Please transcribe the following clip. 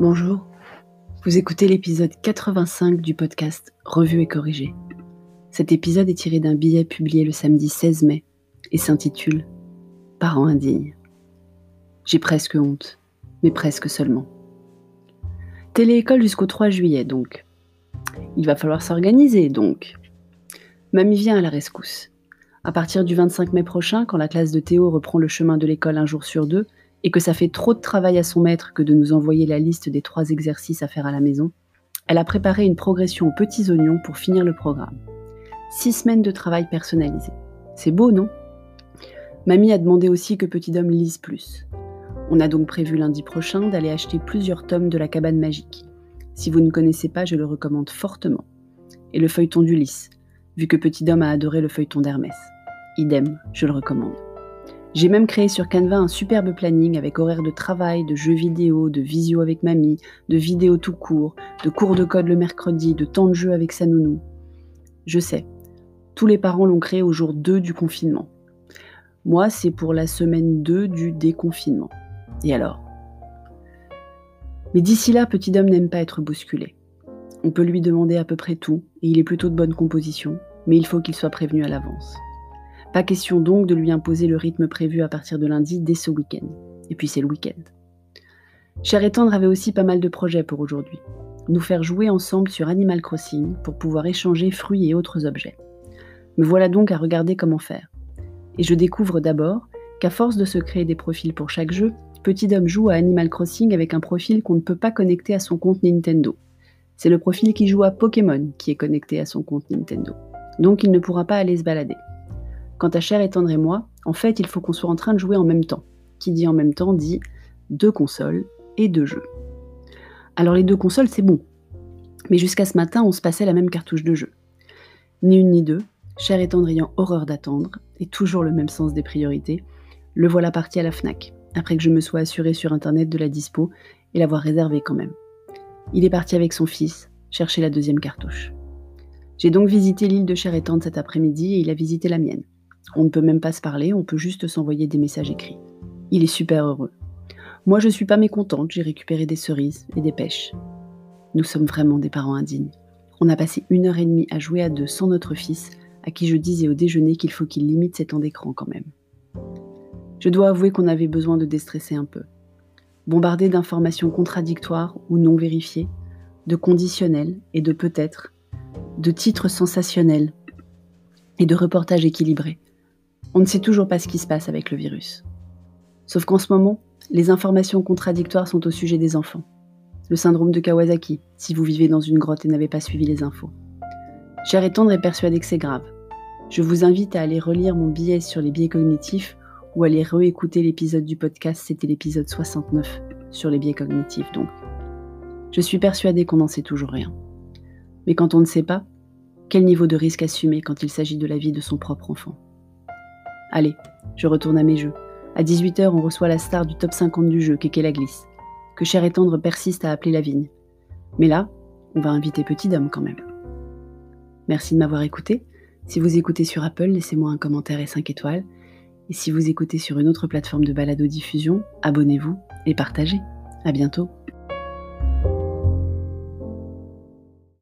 Bonjour, vous écoutez l'épisode 85 du podcast Revue et corrigé. Cet épisode est tiré d'un billet publié le samedi 16 mai et s'intitule Parents indignes. J'ai presque honte, mais presque seulement. Téléécole jusqu'au 3 juillet donc. Il va falloir s'organiser donc. Mamie vient à la rescousse. À partir du 25 mai prochain, quand la classe de Théo reprend le chemin de l'école un jour sur deux, et que ça fait trop de travail à son maître que de nous envoyer la liste des trois exercices à faire à la maison, elle a préparé une progression aux petits oignons pour finir le programme. Six semaines de travail personnalisé. C'est beau, non? Mamie a demandé aussi que Petit Homme lise plus. On a donc prévu lundi prochain d'aller acheter plusieurs tomes de la cabane magique. Si vous ne connaissez pas, je le recommande fortement. Et le feuilleton d'Ulysse, vu que Petit Homme a adoré le feuilleton d'Hermès. Idem, je le recommande. J'ai même créé sur Canva un superbe planning avec horaires de travail, de jeux vidéo, de visio avec mamie, de vidéos tout court, de cours de code le mercredi, de temps de jeu avec sa nounou. Je sais, tous les parents l'ont créé au jour 2 du confinement. Moi, c'est pour la semaine 2 du déconfinement. Et alors? Mais d'ici là, petit homme n'aime pas être bousculé. On peut lui demander à peu près tout, et il est plutôt de bonne composition, mais il faut qu'il soit prévenu à l'avance. Pas question donc de lui imposer le rythme prévu à partir de lundi dès ce week-end. Et puis c'est le week-end. Cher et avait aussi pas mal de projets pour aujourd'hui. Nous faire jouer ensemble sur Animal Crossing pour pouvoir échanger fruits et autres objets. Me voilà donc à regarder comment faire. Et je découvre d'abord qu'à force de se créer des profils pour chaque jeu, Petit Homme joue à Animal Crossing avec un profil qu'on ne peut pas connecter à son compte Nintendo. C'est le profil qui joue à Pokémon qui est connecté à son compte Nintendo. Donc il ne pourra pas aller se balader. Quant à Cher et Tendre et moi, en fait, il faut qu'on soit en train de jouer en même temps. Qui dit en même temps dit deux consoles et deux jeux. Alors les deux consoles, c'est bon. Mais jusqu'à ce matin, on se passait la même cartouche de jeu. Ni une ni deux, Cher et Tendre ayant horreur d'attendre, et toujours le même sens des priorités, le voilà parti à la FNAC, après que je me sois assuré sur internet de la dispo et l'avoir réservé quand même. Il est parti avec son fils, chercher la deuxième cartouche. J'ai donc visité l'île de Cher et cet après-midi et il a visité la mienne. On ne peut même pas se parler, on peut juste s'envoyer des messages écrits. Il est super heureux. Moi, je suis pas mécontente, j'ai récupéré des cerises et des pêches. Nous sommes vraiment des parents indignes. On a passé une heure et demie à jouer à deux sans notre fils, à qui je disais au déjeuner qu'il faut qu'il limite ses temps d'écran quand même. Je dois avouer qu'on avait besoin de déstresser un peu. Bombardé d'informations contradictoires ou non vérifiées, de conditionnels et de peut-être, de titres sensationnels et de reportages équilibrés. On ne sait toujours pas ce qui se passe avec le virus. Sauf qu'en ce moment, les informations contradictoires sont au sujet des enfants. Le syndrome de Kawasaki, si vous vivez dans une grotte et n'avez pas suivi les infos. Cher et tendre est persuadé que c'est grave. Je vous invite à aller relire mon billet sur les biais cognitifs ou à aller réécouter l'épisode du podcast, c'était l'épisode 69 sur les biais cognitifs donc. Je suis persuadée qu'on n'en sait toujours rien. Mais quand on ne sait pas, quel niveau de risque assumer quand il s'agit de la vie de son propre enfant? Allez, je retourne à mes jeux. À 18h, on reçoit la star du top 50 du jeu, Kéké la glisse, que Cher et Tendre persiste à appeler la vigne. Mais là, on va inviter Petit Dame quand même. Merci de m'avoir écouté. Si vous écoutez sur Apple, laissez-moi un commentaire et 5 étoiles. Et si vous écoutez sur une autre plateforme de balado-diffusion, abonnez-vous et partagez. À bientôt.